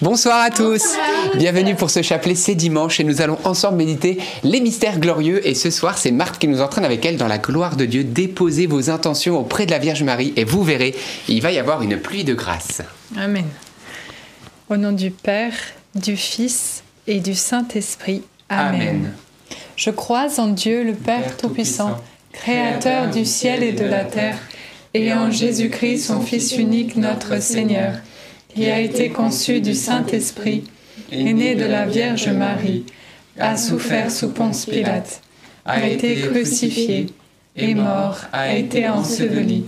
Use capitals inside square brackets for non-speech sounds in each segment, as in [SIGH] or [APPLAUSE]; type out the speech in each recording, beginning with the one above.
Bonsoir à tous. Bienvenue pour ce chapelet, c'est dimanche et nous allons ensemble méditer les mystères glorieux. Et ce soir, c'est Marthe qui nous entraîne avec elle dans la gloire de Dieu. Déposez vos intentions auprès de la Vierge Marie et vous verrez, il va y avoir une pluie de grâce. Amen. Au nom du Père, du Fils et du Saint-Esprit. Amen. Je crois en Dieu, le Père Tout-Puissant, Créateur du ciel et de la terre, et en Jésus-Christ, son Fils unique, notre Seigneur qui a été conçu du Saint-Esprit, est né de la Vierge Marie, a souffert sous Ponce Pilate, a été crucifié, est mort, a été enseveli,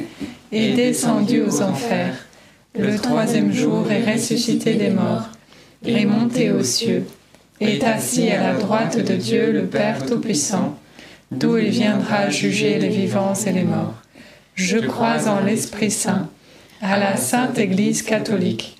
est descendu aux enfers. Le troisième jour est ressuscité des morts, est monté aux cieux, est assis à la droite de Dieu le Père Tout-Puissant, d'où il viendra juger les vivants et les morts. Je crois en l'Esprit Saint à la Sainte Église catholique,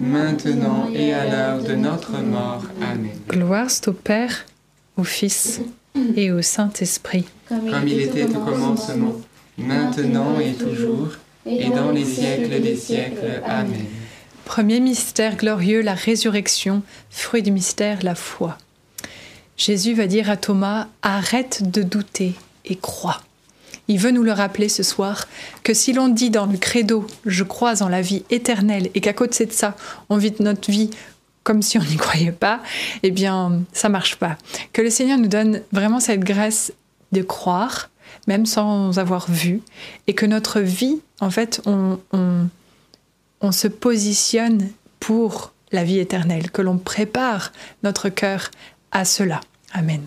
maintenant et à l'heure de notre mort. Amen. Gloire au Père, au Fils et au Saint-Esprit. Comme il était au commencement, maintenant et toujours, et dans les siècles des siècles. Amen. Premier mystère glorieux, la résurrection, fruit du mystère, la foi. Jésus va dire à Thomas, arrête de douter et crois. Il veut nous le rappeler ce soir que si l'on dit dans le credo je crois en la vie éternelle et qu'à côté de ça, on vit notre vie comme si on n'y croyait pas, eh bien, ça marche pas. Que le Seigneur nous donne vraiment cette grâce de croire, même sans avoir vu, et que notre vie, en fait, on, on, on se positionne pour la vie éternelle, que l'on prépare notre cœur à cela. Amen.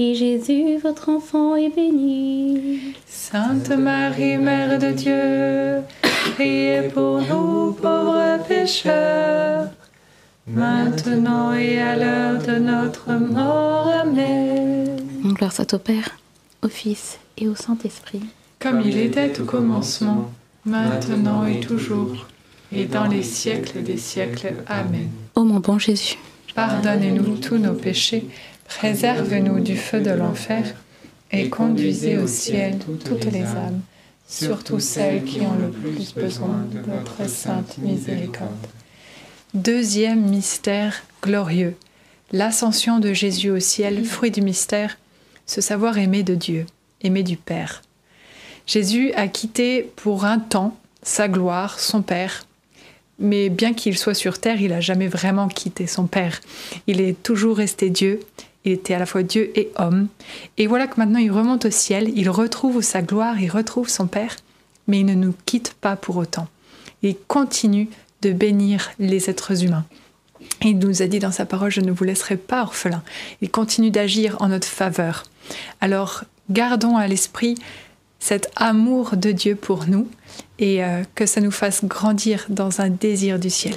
et Jésus, votre enfant, est béni. Sainte Marie, Mère de Dieu, priez pour nous pauvres pécheurs, maintenant et à l'heure de notre mort. Amen. Gloire soit au Père, au Fils et au Saint-Esprit comme il était au commencement, maintenant et toujours, et dans les siècles des siècles. Amen. Ô mon bon Jésus, pardonnez-nous tous nos péchés, préserve-nous du feu de l'enfer, et conduisez au ciel toutes les âmes, surtout celles qui ont le plus besoin de votre sainte miséricorde. Deuxième mystère glorieux, l'ascension de Jésus au ciel, fruit du mystère, ce savoir aimer de Dieu, aimer du Père. Jésus a quitté pour un temps sa gloire, son Père, mais bien qu'il soit sur terre, il n'a jamais vraiment quitté son Père. Il est toujours resté Dieu, il était à la fois Dieu et homme. Et voilà que maintenant il remonte au ciel, il retrouve sa gloire, il retrouve son Père, mais il ne nous quitte pas pour autant. Il continue de bénir les êtres humains. Il nous a dit dans sa parole, je ne vous laisserai pas orphelin. Il continue d'agir en notre faveur. Alors, gardons à l'esprit cet amour de Dieu pour nous et euh, que ça nous fasse grandir dans un désir du ciel.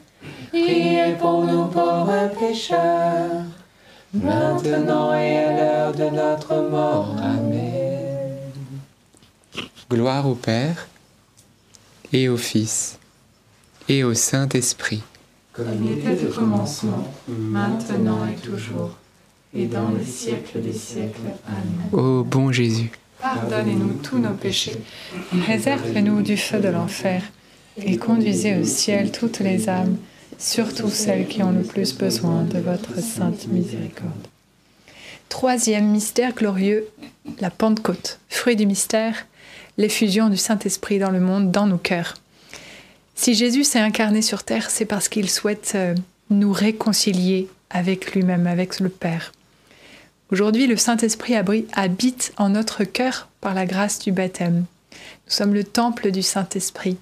priez pour nous pauvres pécheurs, maintenant et à l'heure de notre mort. Amen. Gloire au Père, et au Fils, et au Saint-Esprit. Comme il était au commencement, maintenant et toujours, et dans les siècles des siècles. Amen. Ô bon Jésus, Pardonnez-nous tous nos péchés, réservez-nous du feu de l'enfer, et conduisez au ciel toutes les âmes, surtout celles qui ont le plus besoin de votre sainte miséricorde. Troisième mystère glorieux, la Pentecôte, fruit du mystère, l'effusion du Saint-Esprit dans le monde, dans nos cœurs. Si Jésus s'est incarné sur terre, c'est parce qu'il souhaite euh, nous réconcilier avec lui-même, avec le Père. Aujourd'hui, le Saint-Esprit habite en notre cœur par la grâce du baptême. Nous sommes le temple du Saint-Esprit.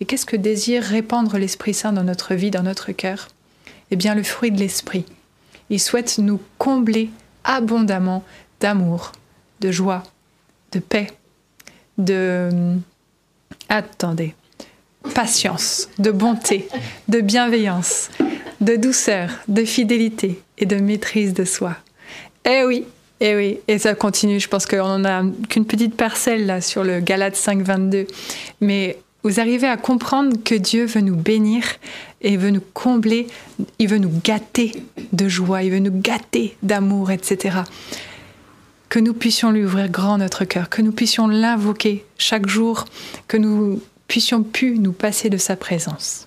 Et qu'est-ce que désire répandre l'Esprit Saint dans notre vie, dans notre cœur? Eh bien, le fruit de l'Esprit. Il souhaite nous combler abondamment d'amour, de joie, de paix, de... Attendez. Patience, de bonté, de bienveillance, de douceur, de fidélité et de maîtrise de soi. Eh oui, eh oui, et ça continue. Je pense qu'on en a qu'une petite parcelle là sur le Galate 5, 22. Mais vous arrivez à comprendre que Dieu veut nous bénir et veut nous combler, il veut nous gâter de joie, il veut nous gâter d'amour, etc. Que nous puissions lui ouvrir grand notre cœur, que nous puissions l'invoquer chaque jour, que nous puissions plus nous passer de sa présence.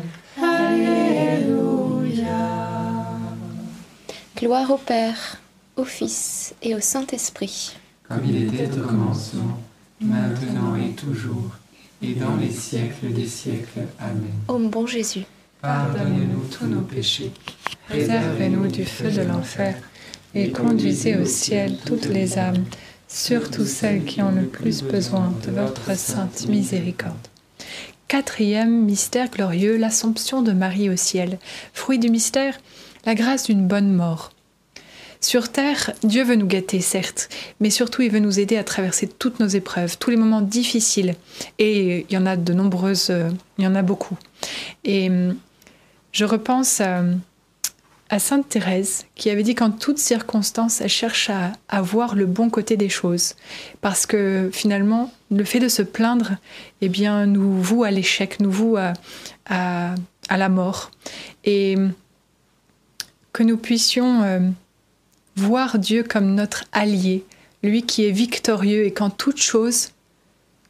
Gloire au Père, au Fils et au Saint-Esprit. Comme il était au commencement, maintenant et toujours, et dans les siècles des siècles. Amen. Ô bon Jésus, Pardonnez-nous tous nos péchés, Préservez-nous du feu de l'enfer et conduisez au ciel toutes les âmes, surtout celles qui ont le plus besoin de votre sainte miséricorde. Quatrième mystère glorieux, l'Assomption de Marie au ciel. Fruit du mystère, la grâce d'une bonne mort. Sur terre, Dieu veut nous gâter, certes, mais surtout il veut nous aider à traverser toutes nos épreuves, tous les moments difficiles. Et il y en a de nombreuses, euh, il y en a beaucoup. Et hum, je repense à, à Sainte Thérèse qui avait dit qu'en toutes circonstances, elle cherche à, voir le bon côté des choses. Parce que finalement, le fait de se plaindre, eh bien, nous voue à l'échec, nous voue à, à, à la mort. Et que nous puissions euh, voir Dieu comme notre allié, lui qui est victorieux et qu'en toute chose,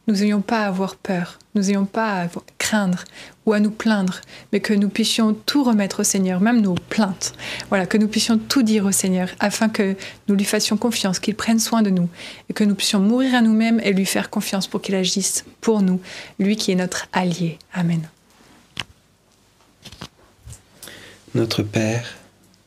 nous n'ayons pas à avoir peur, nous n'ayons pas à craindre ou à nous plaindre, mais que nous puissions tout remettre au Seigneur, même nos plaintes. Voilà, que nous puissions tout dire au Seigneur afin que nous lui fassions confiance, qu'il prenne soin de nous et que nous puissions mourir à nous-mêmes et lui faire confiance pour qu'il agisse pour nous, lui qui est notre allié. Amen. Notre Père,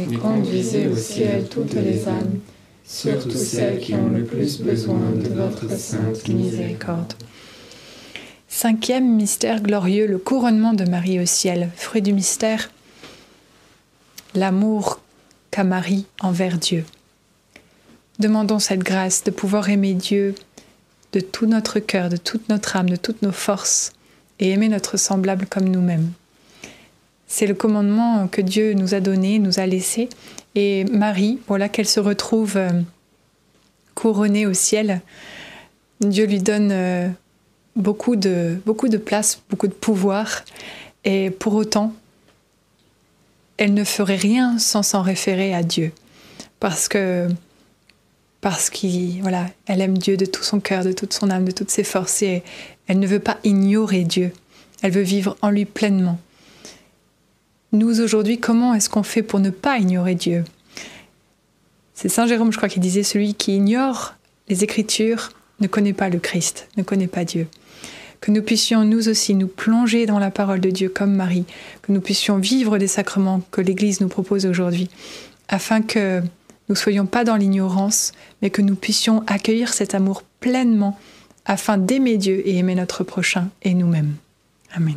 et conduisez au ciel toutes les âmes, surtout celles qui ont le plus besoin de votre sainte miséricorde. Cinquième mystère glorieux, le couronnement de Marie au ciel. Fruit du mystère, l'amour qu'a Marie envers Dieu. Demandons cette grâce de pouvoir aimer Dieu de tout notre cœur, de toute notre âme, de toutes nos forces, et aimer notre semblable comme nous-mêmes. C'est le commandement que Dieu nous a donné, nous a laissé, et Marie, voilà qu'elle se retrouve euh, couronnée au ciel. Dieu lui donne euh, beaucoup de, place, beaucoup de pouvoir, et pour autant, elle ne ferait rien sans s'en référer à Dieu, parce que parce qu'elle elle aime Dieu de tout son cœur, de toute son âme, de toutes ses forces, et elle ne veut pas ignorer Dieu. Elle veut vivre en lui pleinement. Nous aujourd'hui, comment est-ce qu'on fait pour ne pas ignorer Dieu? C'est Saint Jérôme, je crois, qui disait celui qui ignore les Écritures ne connaît pas le Christ, ne connaît pas Dieu que nous puissions nous aussi nous plonger dans la parole de Dieu comme Marie, que nous puissions vivre des sacrements que l'Église nous propose aujourd'hui, afin que nous soyons pas dans l'ignorance, mais que nous puissions accueillir cet amour pleinement, afin d'aimer Dieu et aimer notre prochain et nous-mêmes. Amen.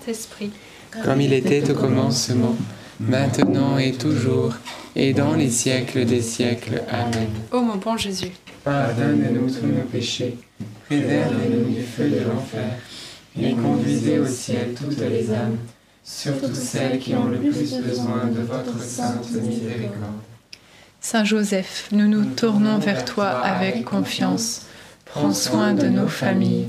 Saint-Esprit. Comme il était au commencement, maintenant et toujours, et dans les siècles des siècles. Amen. Ô mon bon Jésus, Pardonne-nous tous nos péchés, préservez-nous du feu de l'enfer, et conduisez au ciel toutes les âmes, surtout celles qui ont le plus besoin de votre sainte miséricorde. Saint Joseph, nous nous tournons vers toi avec confiance. Prends soin de nos familles,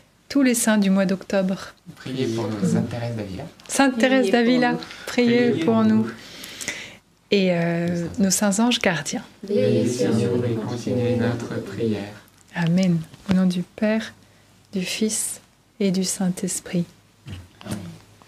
tous les saints du mois d'octobre, Priez pour nous, Sainte Thérèse d'Avila. Sainte Thérèse d'Avila, priez pour nous. et euh, nos saints anges gardiens. Veillez sur nous et continuez notre prière. Amen. Au nom du Père, du Fils et du Saint-Esprit. Amen.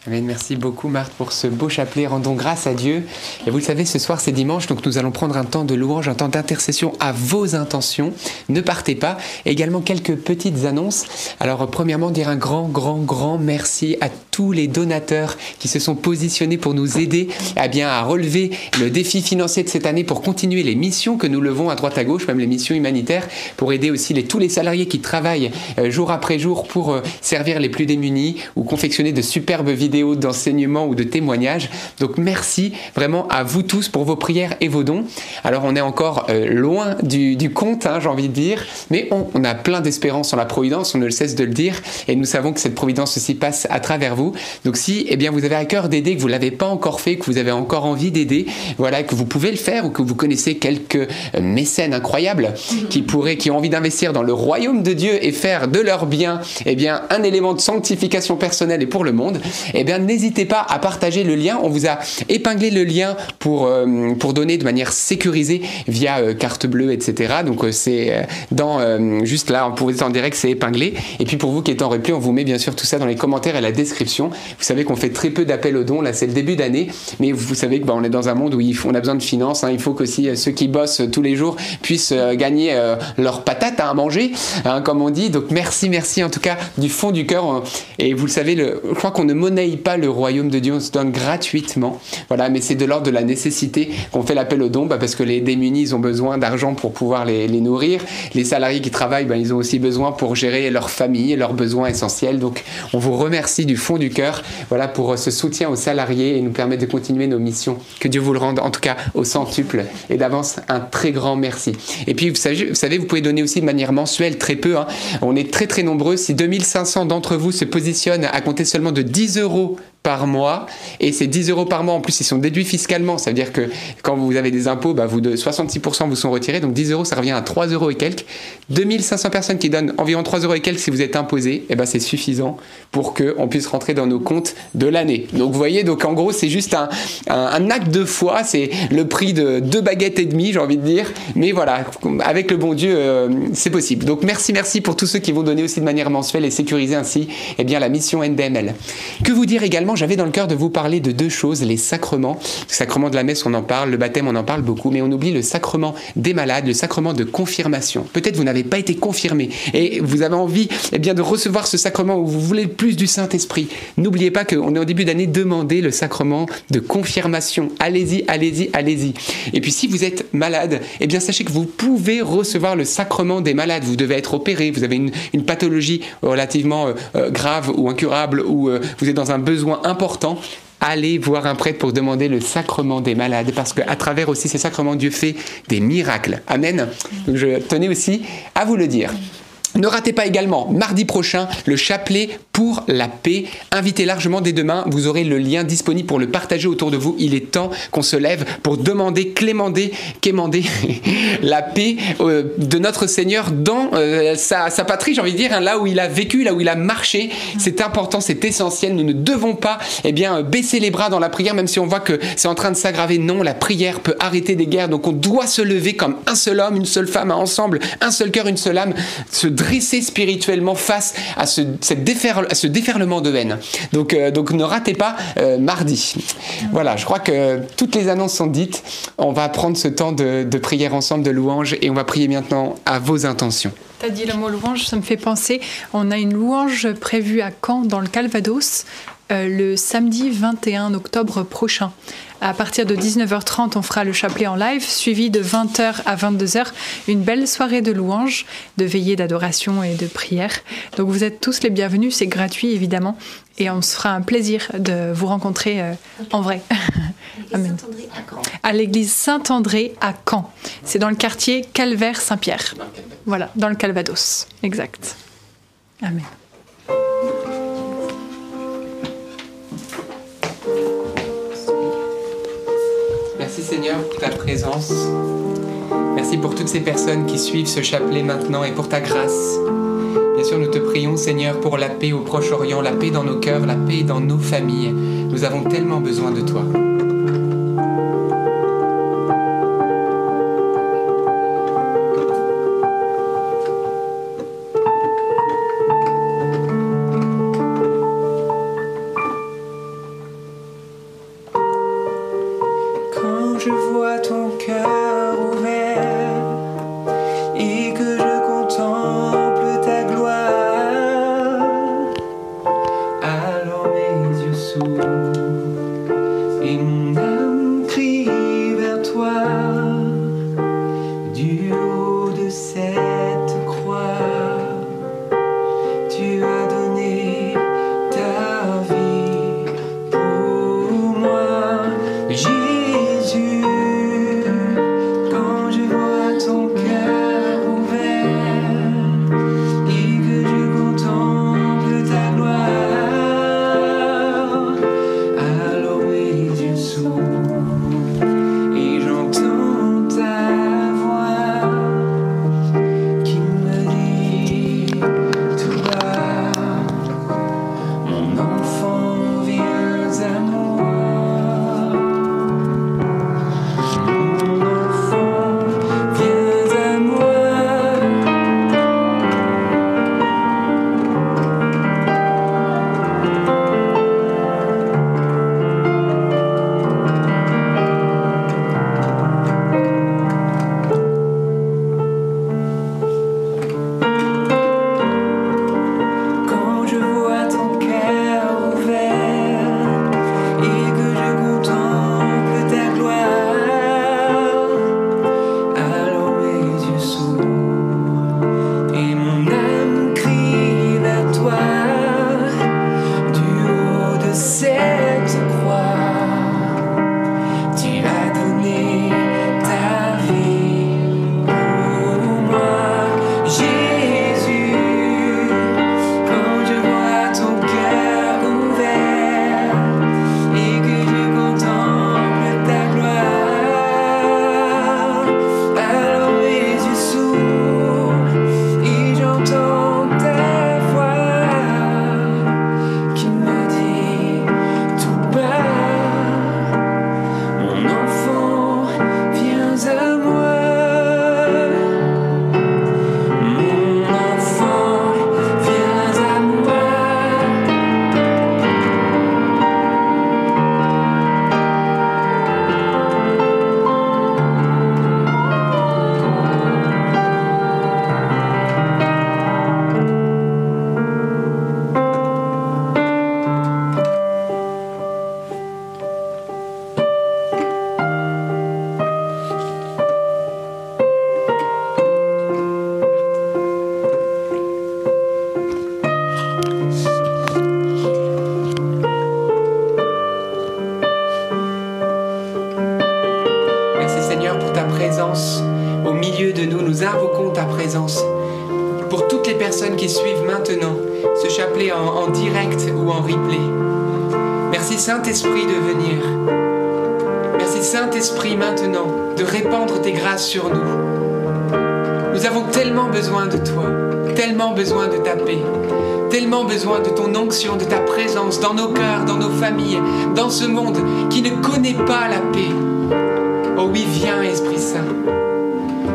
Merci beaucoup Marthe pour ce beau chapelet. Rendons grâce à Dieu. Et vous le savez, ce soir c'est dimanche, donc nous allons prendre un temps de louange, un temps d'intercession à vos intentions. Ne partez pas. Également quelques petites annonces. Alors premièrement, dire un grand, grand, grand merci à tous les donateurs qui se sont positionnés pour nous aider eh bien, à relever le défi financier de cette année pour continuer les missions que nous levons à droite à gauche, même les missions humanitaires, pour aider aussi les, tous les salariés qui travaillent euh, jour après jour pour euh, servir les plus démunis ou confectionner de superbes vidéos d'enseignement ou de témoignages. Donc merci vraiment à vous tous pour vos prières et vos dons. Alors on est encore euh, loin du, compte, hein, j'ai envie de dire, mais on, a plein d'espérance en la providence, on ne le cesse de le dire, et nous savons que cette providence aussi passe à travers vous. Donc si eh bien, vous avez à cœur d'aider, que vous ne l'avez pas encore fait, que vous avez encore envie d'aider, voilà, que vous pouvez le faire ou que vous connaissez quelques euh, mécènes incroyables qui pourraient, qui ont envie d'investir dans le royaume de Dieu et faire de leur bien, eh bien, un élément de sanctification personnelle et pour le monde, et eh bien, n'hésitez pas à partager le lien. On vous a épinglé le lien pour, euh, pour donner de manière sécurisée via euh, carte bleue, etc. Donc, euh, c'est dans, juste là, pour vous êtes en direct, c'est épinglé. Et puis, pour vous qui êtes en replay, on vous met bien sûr tout ça dans les commentaires et la description. Vous savez qu'on fait très peu d'appels aux dons. Là, c'est le début d'année. Mais vous savez que bah, est dans un monde où on a besoin de finances. Hein. Il faut qu'aussi ceux qui bossent tous les jours puissent gagner leur patate à manger, hein, comme on dit. Donc, merci, merci en tout cas du fond du cœur. Et vous le savez, je crois qu'on ne monnaie pas le royaume de Dieu, on se donne gratuitement. Voilà, mais c'est de l'ordre de la nécessité qu'on fait l'appel aux dons, bah, parce que les démunis, ils ont besoin d'argent pour pouvoir les, nourrir. Les salariés qui travaillent, bah, ils ont aussi besoin pour gérer leur famille, leurs besoins essentiels. Donc, on vous remercie du fond du cœur, voilà, pour ce soutien aux salariés et nous permettre de continuer nos missions. Que Dieu vous le rende, en tout cas, au centuple. Et d'avance, un très grand merci. Et puis, vous savez, vous, savez, vous pouvez donner aussi de manière mensuelle, très peu. Hein. On est très, très nombreux. Si 2500 d'entre vous se positionnent à compter seulement de 10 euros Brasil par mois. Et ces 10 euros par mois. En plus ils sont déduits fiscalement. Ça veut dire que quand vous avez des impôts bah, vous de 66% vous sont retirés. Donc 10 euros ça revient à 3 euros et quelques. 2500 personnes qui donnent environ 3 euros et quelques si vous êtes imposé et eh ben c'est suffisant pour que on puisse rentrer dans nos comptes de l'année. Donc vous voyez donc en gros c'est juste un, un, acte de foi. C'est le prix de deux baguettes et demie j'ai envie de dire. Mais voilà avec le bon Dieu euh, c'est possible. Donc merci merci pour tous ceux qui vont donner aussi de manière mensuelle et sécuriser ainsi eh bien la mission NDML que vous dire également j'avais dans le cœur de vous parler de deux choses, les sacrements. Le sacrement de la messe, on en parle, le baptême, on en parle beaucoup, mais on oublie le sacrement des malades, le sacrement de confirmation. Peut-être vous n'avez pas été confirmé et vous avez envie eh bien, de recevoir ce sacrement où vous voulez plus du Saint-Esprit. N'oubliez pas qu'on est au début d'année, demandez le sacrement de confirmation. Allez-y, allez-y, allez-y. Et puis si vous êtes malade, eh bien sachez que vous pouvez recevoir le sacrement des malades. Vous devez être opéré, vous avez une, pathologie relativement euh, euh, grave ou incurable, ou euh, vous êtes dans un besoin important, allez voir un prêtre pour demander le sacrement des malades, parce qu'à travers aussi ces sacrements, Dieu fait des miracles. Amen. je tenais aussi à vous le dire. Ne ratez pas également mardi prochain le chapelet pour la paix. Invitez largement dès demain. Vous aurez le lien disponible pour le partager autour de vous. Il est temps qu'on se lève pour demander, clémander, quémander [LAUGHS] la paix euh, de notre Seigneur dans euh, sa, patrie, j'ai envie de dire, hein, là où il a vécu, là où il a marché. C'est important, c'est essentiel. Nous ne devons pas eh bien, baisser les bras dans la prière, même si on voit que c'est en train de s'aggraver. Non, la prière peut arrêter des guerres. Donc on doit se lever comme un seul homme, une seule femme, ensemble, un seul cœur, une seule âme, dresser spirituellement face à ce, cette à ce déferlement de haine. Donc, euh, donc ne ratez pas euh, mardi. Voilà, je crois que toutes les annonces sont dites. On va prendre ce temps de, de prière ensemble, de louange, et on va prier maintenant à vos intentions. Tu as dit le mot louange, ça me fait penser, on a une louange prévue à Caen, dans le Calvados, euh, le samedi 21 octobre prochain. À partir de 19h30, on fera le chapelet en live, suivi de 20h à 22h, une belle soirée de louanges, de veillées d'adoration et de prière. Donc vous êtes tous les bienvenus, c'est gratuit évidemment, et on se fera un plaisir de vous rencontrer euh, en vrai. [LAUGHS] Amen. À l'église Saint-André à Caen. C'est dans le quartier Calvaire-Saint-Pierre. Voilà, dans le Calvados. Exact. Amen. Seigneur pour ta présence. Merci pour toutes ces personnes qui suivent ce chapelet maintenant et pour ta grâce. Bien sûr, nous te prions Seigneur pour la paix au Proche-Orient, la paix dans nos cœurs, la paix dans nos familles. Nous avons tellement besoin de toi. Ou en replay. Merci Saint-Esprit de venir. Merci Saint-Esprit maintenant de répandre tes grâces sur nous. Nous avons tellement besoin de toi, tellement besoin de ta paix, tellement besoin de ton onction, de ta présence dans nos cœurs, dans nos familles, dans ce monde qui ne connaît pas la paix. Oh oui, viens Esprit Saint.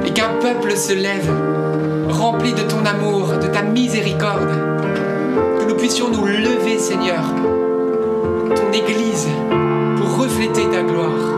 Et qu'un peuple se lève, rempli de ton amour, de ta miséricorde. Puissions nous lever, Seigneur, ton Église, pour refléter ta gloire.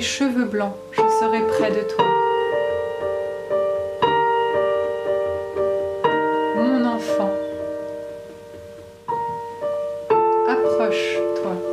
Cheveux blancs, je serai près de toi. Mon enfant, approche-toi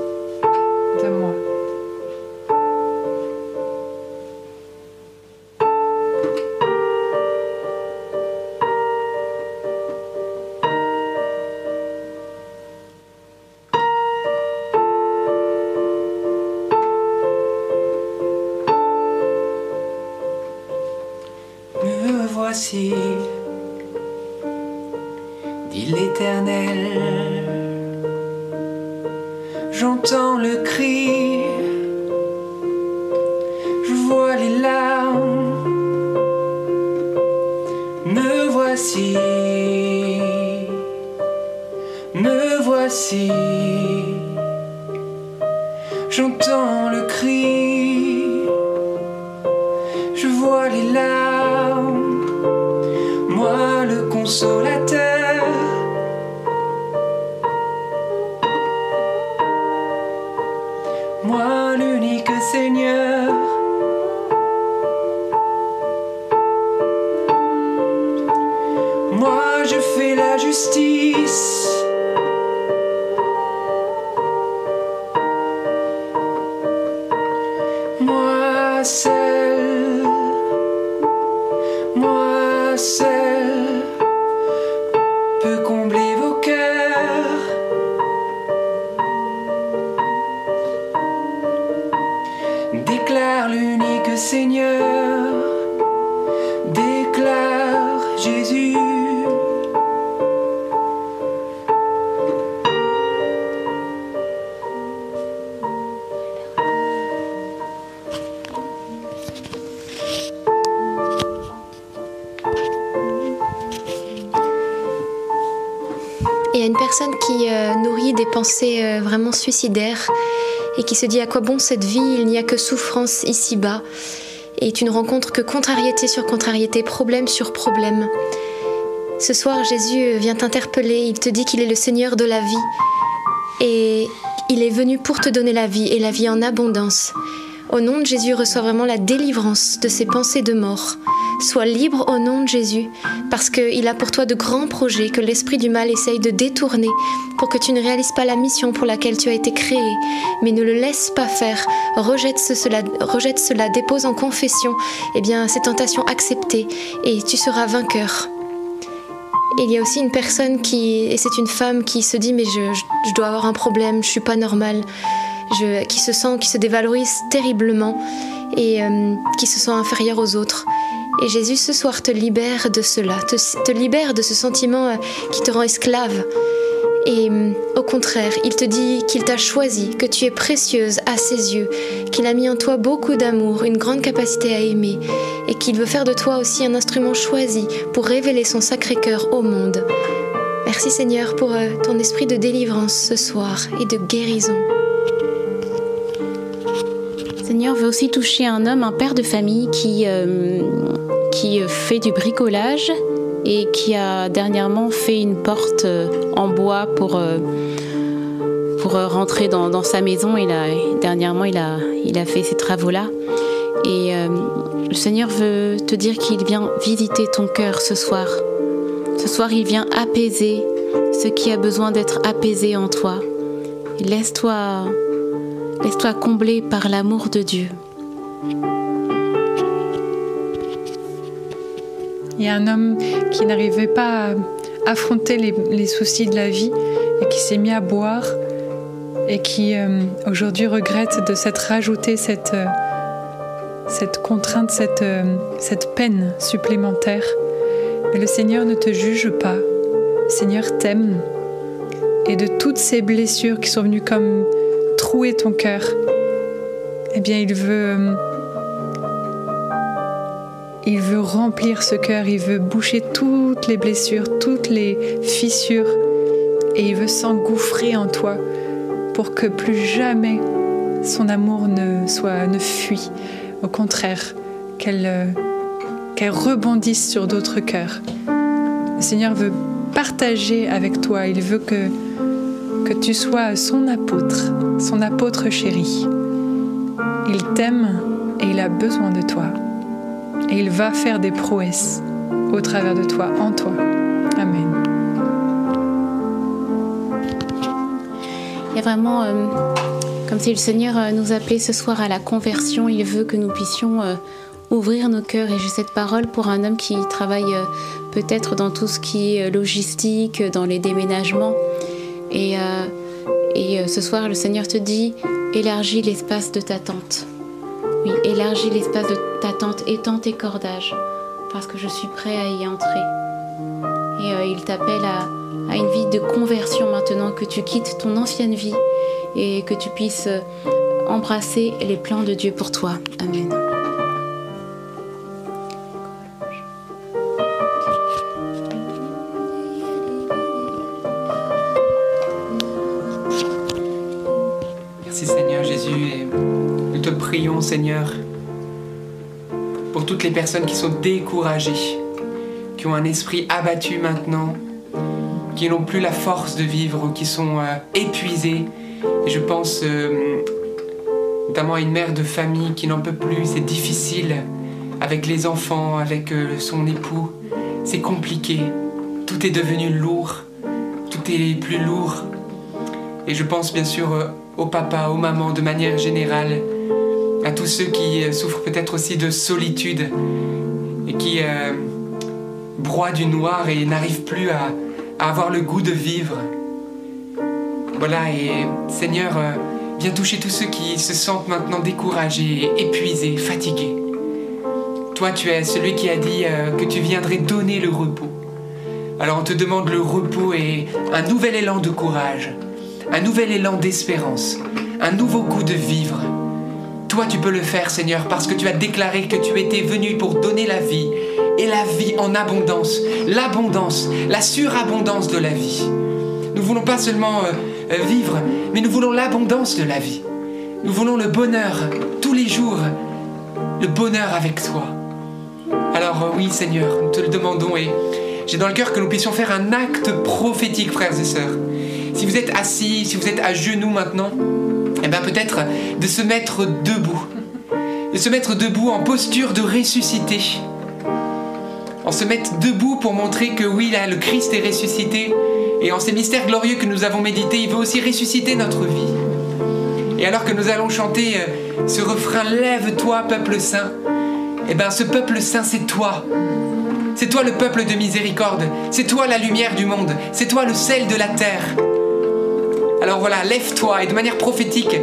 vraiment suicidaires et qui se dit à quoi bon cette vie, il n'y a que souffrance ici-bas. Et tu ne rencontres que contrariété sur contrariété, problème sur problème. Ce soir, Jésus vient t'interpeller, il te dit qu'il est le Seigneur de la vie. Et il est venu pour te donner la vie et la vie en abondance. Au nom de Jésus, reçois vraiment la délivrance de ces pensées de mort. Sois libre au nom de Jésus, parce qu'il a pour toi de grands projets que l'esprit du mal essaye de détourner pour que tu ne réalises pas la mission pour laquelle tu as été créé. Mais ne le laisse pas faire. Rejette, ce- cela, dépose en confession eh bien, ces tentations acceptées et tu seras vainqueur. Il y a aussi une personne qui, et c'est une femme qui se dit mais je, je, dois avoir un problème, je suis pas normale, qui se sent, qui se dévalorise terriblement et euh, qui se sent inférieure aux autres. Et Jésus ce soir te libère de cela, te, libère de ce sentiment euh, qui te rend esclave. Et euh, au contraire, il te dit qu'il t'a choisi, que tu es précieuse à ses yeux, qu'il a mis en toi beaucoup d'amour, une grande capacité à aimer, et qu'il veut faire de toi aussi un instrument choisi pour révéler son sacré cœur au monde. Merci Seigneur pour euh, ton esprit de délivrance ce soir et de guérison. Seigneur veut aussi toucher un homme, un père de famille qui, euh, qui fait du bricolage et qui a dernièrement fait une porte euh, en bois pour, euh, pour rentrer dans, sa maison. Il a, dernièrement, il a, il a fait ces travaux-là. Et le Seigneur veut te dire qu'il vient visiter ton cœur ce soir. Ce soir, il vient apaiser ce qui a besoin d'être apaisé en toi. Et Laisse-toi laisse-toi combler par l'amour de Dieu. Il y a un homme qui n'arrivait pas à affronter les, soucis de la vie et qui s'est mis à boire et qui euh, aujourd'hui regrette de s'être rajouté cette, euh, cette contrainte, cette, euh, cette peine supplémentaire. Mais le Seigneur ne te juge pas. Le Seigneur t'aime. Et de toutes ces blessures qui sont venues comme trouer ton cœur, eh bien, il veut. euh, il veut remplir ce cœur, il veut boucher toutes les blessures, toutes les fissures, et il veut s'engouffrer en toi pour que plus jamais son amour ne soit ne fuit. Au contraire, qu'elle euh, qu'elle rebondisse sur d'autres cœurs. Le Seigneur veut partager avec toi, il veut que, que tu sois son apôtre, son apôtre chéri. Il t'aime et il a besoin de toi. Et il va faire des prouesses au travers de toi, en toi. Amen. Il y a vraiment euh, comme si le Seigneur euh, nous appelait ce soir à la conversion. Il veut que nous puissions euh, ouvrir nos cœurs. Et j'ai cette parole pour un homme qui travaille peut-être dans tout ce qui est logistique, dans les déménagements. Et, euh, euh, ce soir, le Seigneur te dit, élargis l'espace de ta tente. Oui, élargis l'espace de ta tente, étends tes cordages, parce que je suis prêt à y entrer. Et euh, il t'appelle à, à une vie de conversion maintenant, que tu quittes ton ancienne vie et que tu puisses embrasser les plans de Dieu pour toi. Amen. Seigneur pour toutes les personnes qui sont découragées, qui ont un esprit abattu maintenant, qui n'ont plus la force de vivre, qui sont euh, épuisées. Et je pense euh, notamment à une mère de famille qui n'en peut plus, c'est difficile avec les enfants, avec euh, son époux, c'est compliqué, tout est devenu lourd, tout est plus lourd. Et je pense bien sûr aux papas, aux mamans de manière générale, tous ceux qui euh, souffrent peut-être aussi de solitude et qui euh, broient du noir et n'arrivent plus à, avoir le goût de vivre. Voilà, et Seigneur, euh, viens toucher tous ceux qui se sentent maintenant découragés, épuisés, fatigués. Toi, tu es celui qui a dit que tu viendrais donner le repos. Alors on te demande le repos et un nouvel élan de courage, un nouvel élan d'espérance, un nouveau goût de vivre. Toi, tu peux le faire, Seigneur, parce que tu as déclaré que tu étais venu pour donner la vie, et la vie en abondance, l'abondance, la surabondance de la vie. Nous voulons pas seulement euh, euh, vivre, mais nous voulons l'abondance de la vie. Nous voulons le bonheur tous les jours, le bonheur avec toi. Alors euh, oui, Seigneur, nous te le demandons et j'ai dans le cœur que nous puissions faire un acte prophétique, frères et sœurs. Si vous êtes assis, si vous êtes à genoux maintenant, peut-être de se mettre debout. De se mettre debout en posture de ressuscité. En se mettre debout pour montrer que oui, là, le Christ est ressuscité. Et en ces mystères glorieux que nous avons médités, il veut aussi ressusciter notre vie. Et alors que nous allons chanter euh, ce refrain Lève-toi, peuple saint, eh bien ce peuple saint, c'est toi. C'est toi le peuple de miséricorde. C'est toi la lumière du monde. C'est toi le sel de la terre. Alors voilà, lève-toi et de manière prophétique,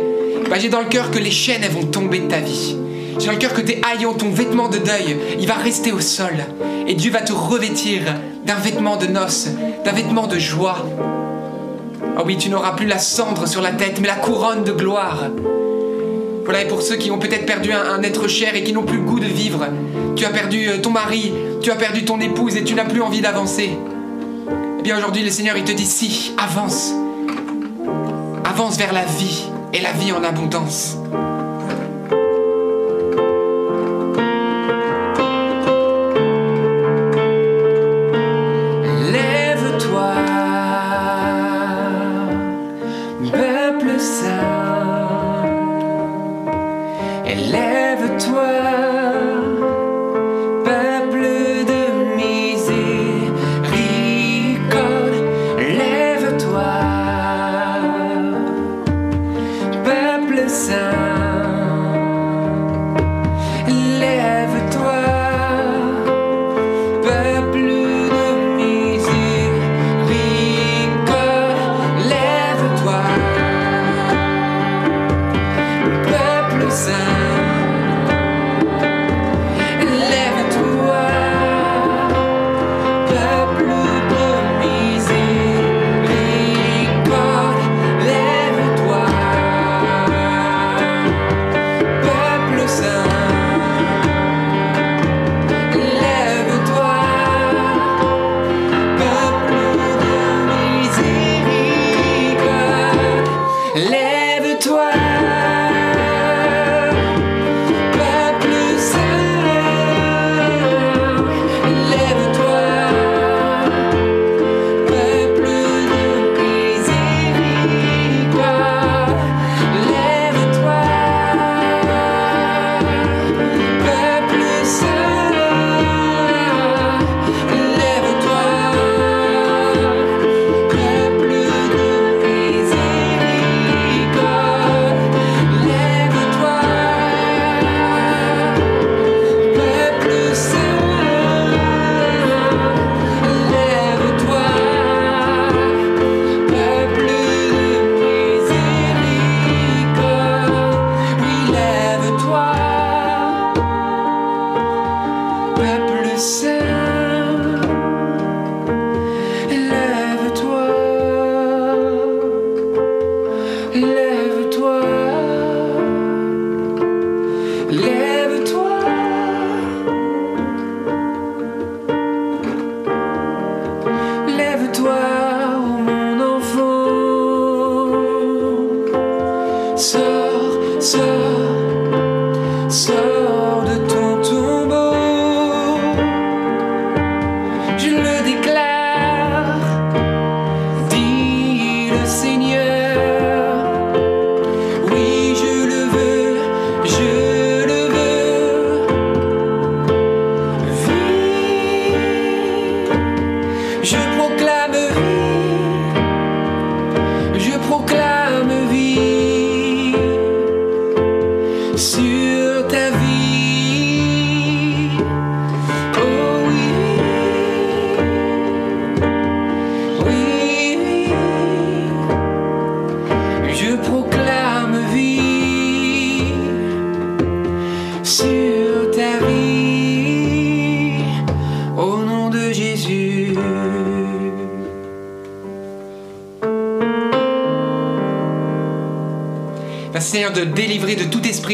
bah, j'ai dans le cœur que les chaînes vont tomber de ta vie. J'ai dans le cœur que tes haillons, ton vêtement de deuil, il va rester au sol. Et Dieu va te revêtir d'un vêtement de noces, d'un vêtement de joie. Oh oui, tu n'auras plus la cendre sur la tête, mais la couronne de gloire. Voilà, et pour ceux qui ont peut-être perdu un, un être cher et qui n'ont plus le goût de vivre, tu as perdu euh, ton mari, tu as perdu ton épouse et tu n'as plus envie d'avancer. Eh bien aujourd'hui, le Seigneur, il te dit si, avance. Avance vers la vie et la vie en abondance. seen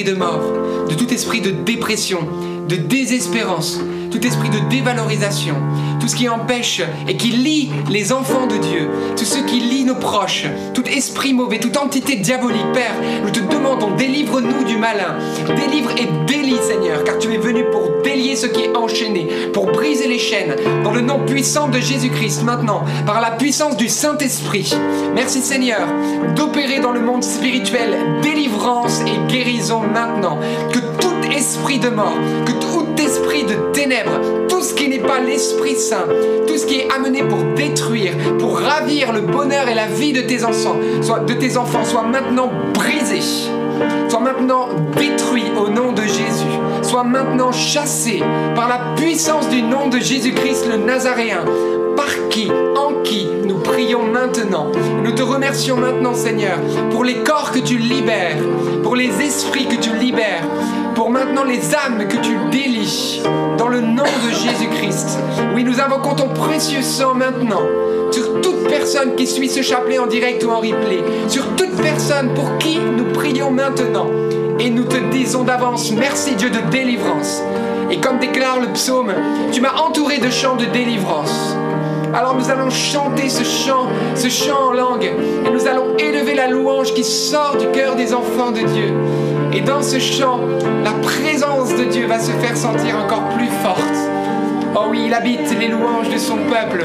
de mort, de tout esprit de dépression, de désespérance, tout esprit de dévalorisation, tout ce qui empêche et qui lie les enfants de Dieu, tout ce qui lie nos proches, tout esprit mauvais, toute entité diabolique. Père, nous te demandons, délivre-nous du malin, délivre et délie Seigneur, car tu es venu délier ce qui est enchaîné, pour briser les chaînes, dans le nom puissant de Jésus-Christ maintenant, par la puissance du Saint-Esprit. Merci Seigneur d'opérer dans le monde spirituel délivrance et guérison maintenant. Que tout esprit de mort, que tout esprit de ténèbres, tout ce qui n'est pas l'Esprit Saint, tout ce qui est amené pour détruire, pour ravir le bonheur et la vie de tes enfants, soit de tes enfants, soit maintenant brisé, soit maintenant détruit au nom de Maintenant chassé par la puissance du nom de Jésus-Christ le Nazaréen, par qui, en qui nous prions maintenant? Nous te remercions maintenant, Seigneur, pour les corps que tu libères, pour les esprits que tu libères, pour maintenant les âmes que tu délies, dans le nom de Jésus-Christ. Oui, nous invoquons ton précieux sang maintenant sur toute personne qui suit ce chapelet en direct ou en replay, sur toute personne pour qui nous prions maintenant. Et nous te disons d'avance, merci Dieu de délivrance. Et comme déclare le psaume, tu m'as entouré de chants de délivrance. Alors nous allons chanter ce chant, ce chant en langue, et nous allons élever la louange qui sort du cœur des enfants de Dieu. Et dans ce chant, la présence de Dieu va se faire sentir encore plus forte. Oh oui, il habite les louanges de son peuple.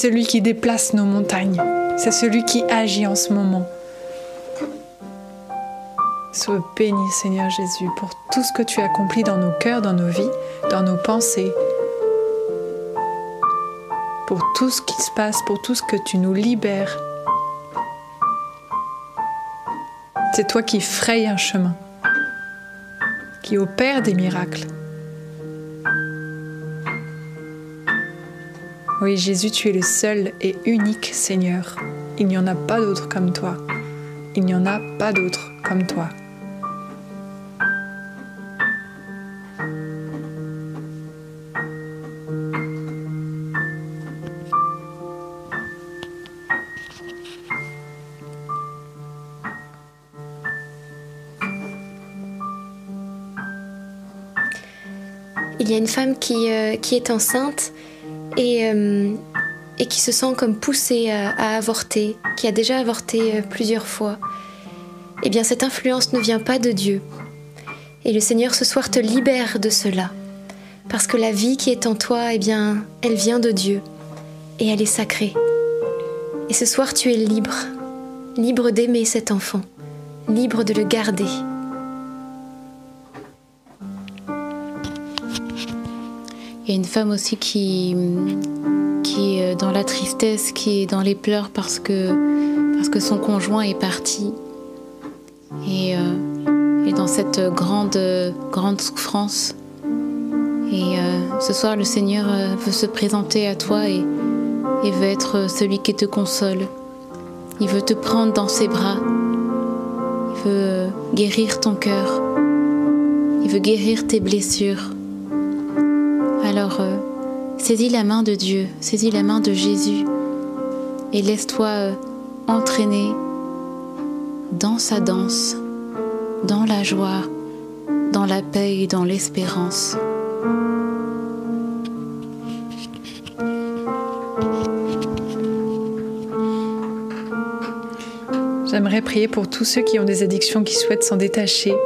Celui qui déplace nos montagnes. C'est celui qui agit en ce moment. Sois béni, Seigneur Jésus, pour tout ce que tu accomplis dans nos cœurs, dans nos vies, dans nos pensées. Pour tout ce qui se passe, pour tout ce que tu nous libères. C'est toi qui frayes un chemin, qui opère des miracles. Jésus, tu es le seul et unique Seigneur. Il n'y en a pas d'autre comme toi. Il n'y en a pas d'autre comme toi. Il y a une femme qui, euh, qui est enceinte et, euh, et qui se sent comme poussée à, à avorter, qui a déjà avorté euh, plusieurs fois. Eh bien, cette influence ne vient pas de Dieu. Et le Seigneur ce soir te libère de cela. Parce que la vie qui est en toi, eh bien, elle vient de Dieu. Et elle est sacrée. Et ce soir, tu es libre. Libre d'aimer cet enfant. Libre de le garder. Il y a une femme aussi qui, qui est dans la tristesse, qui est dans les pleurs parce que, parce que son conjoint est parti. Et, euh, et dans cette grande, grande souffrance. Et euh, ce soir, le Seigneur euh, veut se présenter à toi et, et veut être celui qui te console. Il veut te prendre dans ses bras. Il veut euh, guérir ton cœur. Il veut guérir tes blessures. Saisis la main de Dieu, saisis la main de Jésus et laisse-toi euh, entraîner dans sa danse, dans la joie, dans la paix et dans l'espérance. J'aimerais prier pour tous ceux qui ont des addictions, qui souhaitent s'en détacher.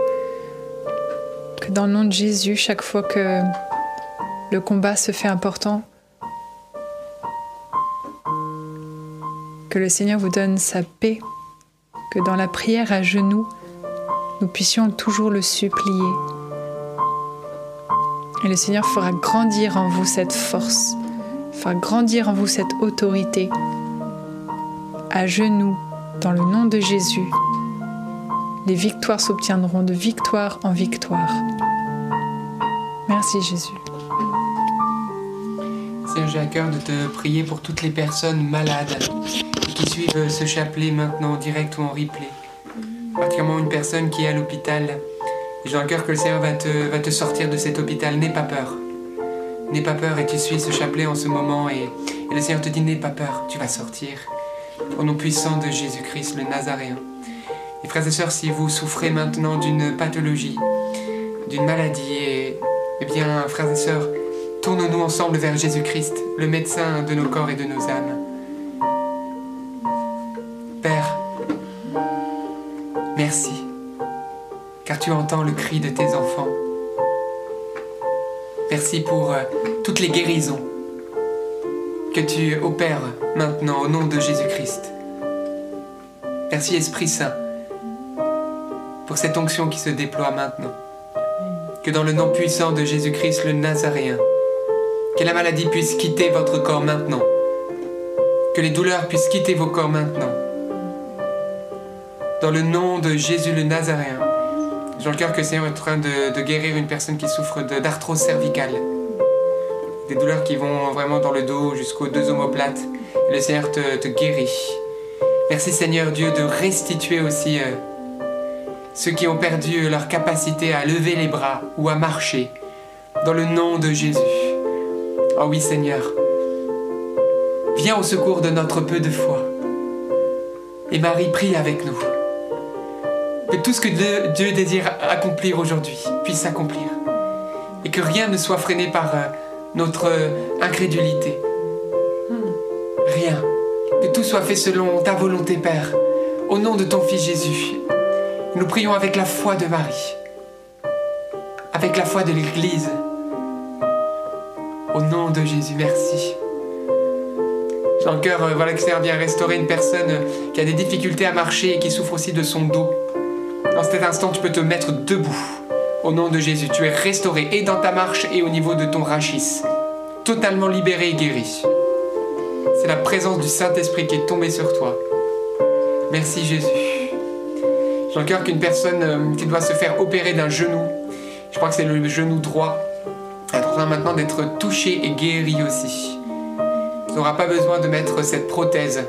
Que dans le nom de Jésus, chaque fois que le combat se fait important, que le Seigneur vous donne sa paix, que dans la prière à genoux, nous puissions toujours le supplier. Et le Seigneur fera grandir en vous cette force, fera grandir en vous cette autorité. À genoux, dans le nom de Jésus, les victoires s'obtiendront de victoire en victoire. Merci Jésus. J'ai à cœur de te prier pour toutes les personnes malades qui suivent ce chapelet maintenant en direct ou en replay. Particulièrement une personne qui est à l'hôpital. J'ai à cœur que le Seigneur va te, sortir de cet hôpital. N'aie pas peur. N'aie pas peur et tu suis ce chapelet en ce moment et, le Seigneur te dit n'aie pas peur, tu vas sortir. Au nom puissant de Jésus-Christ, le Nazaréen. Et frères et sœurs, si vous souffrez maintenant d'une pathologie, d'une maladie, et, eh bien, frères et sœurs, tournons-nous ensemble vers Jésus-Christ, le médecin de nos corps et de nos âmes. Père, merci, car tu entends le cri de tes enfants. Merci pour euh, toutes les guérisons que tu opères maintenant au nom de Jésus-Christ. Merci Esprit Saint pour cette onction qui se déploie maintenant. Que dans le nom puissant de Jésus-Christ le Nazaréen, que la maladie puisse quitter votre corps maintenant. Que les douleurs puissent quitter vos corps maintenant. Dans le nom de Jésus le Nazaréen, j'ai le cœur que le Seigneur est en train de, guérir une personne qui souffre d'arthrose cervicale. Des douleurs qui vont vraiment dans le dos jusqu'aux deux omoplates. Le Seigneur te, te guérit. Merci Seigneur Dieu de restituer aussi euh, ceux qui ont perdu leur capacité à lever les bras ou à marcher. Dans le nom de Jésus. Oh oui Seigneur. Viens au secours de notre peu de foi. Et Marie prie avec nous. Que tout ce que Dieu- désire accomplir aujourd'hui puisse s'accomplir. Et que rien ne soit freiné par euh, notre euh, incrédulité. Rien. Que tout soit fait selon ta volonté, Père. Au nom de ton Fils Jésus. Nous prions avec la foi de Marie. Avec la foi de l'Église. Au nom de Jésus, merci. J'ai en cœur, euh, voilà que le Seigneur vient restaurer une personne euh, qui a des difficultés à marcher et qui souffre aussi de son dos. Dans cet instant, tu peux te mettre debout. Au nom de Jésus, tu es restauré et dans ta marche et au niveau de ton rachis. Totalement libéré et guéri. C'est la présence du Saint-Esprit qui est tombée sur toi. Merci Jésus. J'ai en cœur qu'une personne euh, qui doit se faire opérer d'un genou, je crois que c'est le genou droit, est en train maintenant d'être touché et guéri aussi. Tu n'auras pas besoin de mettre cette prothèse,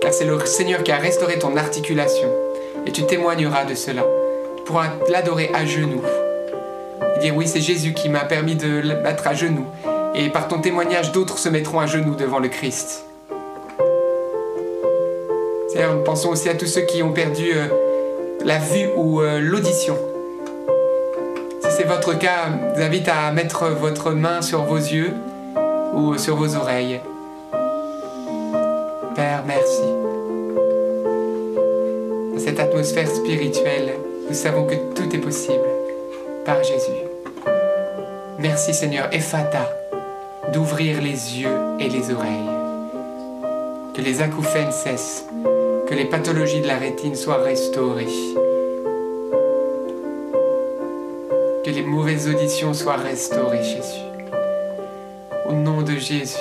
car c'est le Seigneur qui a restauré ton articulation. Et tu témoigneras de cela. Tu pourras l'adorer à genoux. Et dire oui, c'est Jésus qui m'a permis de le mettre à genoux. Et par ton témoignage, d'autres se mettront à genoux devant le Christ. Seigneur, pensons aussi à tous ceux qui ont perdu euh, la vue ou euh, l'audition. C'est votre cas, je vous invite à mettre votre main sur vos yeux ou sur vos oreilles. Père, merci. Dans cette atmosphère spirituelle, nous savons que tout est possible par Jésus. Merci Seigneur, Ephata, d'ouvrir les yeux et les oreilles. Que les acouphènes cessent, que les pathologies de la rétine soient restaurées. Que les mauvaises auditions soient restaurées, Jésus. Au nom de Jésus,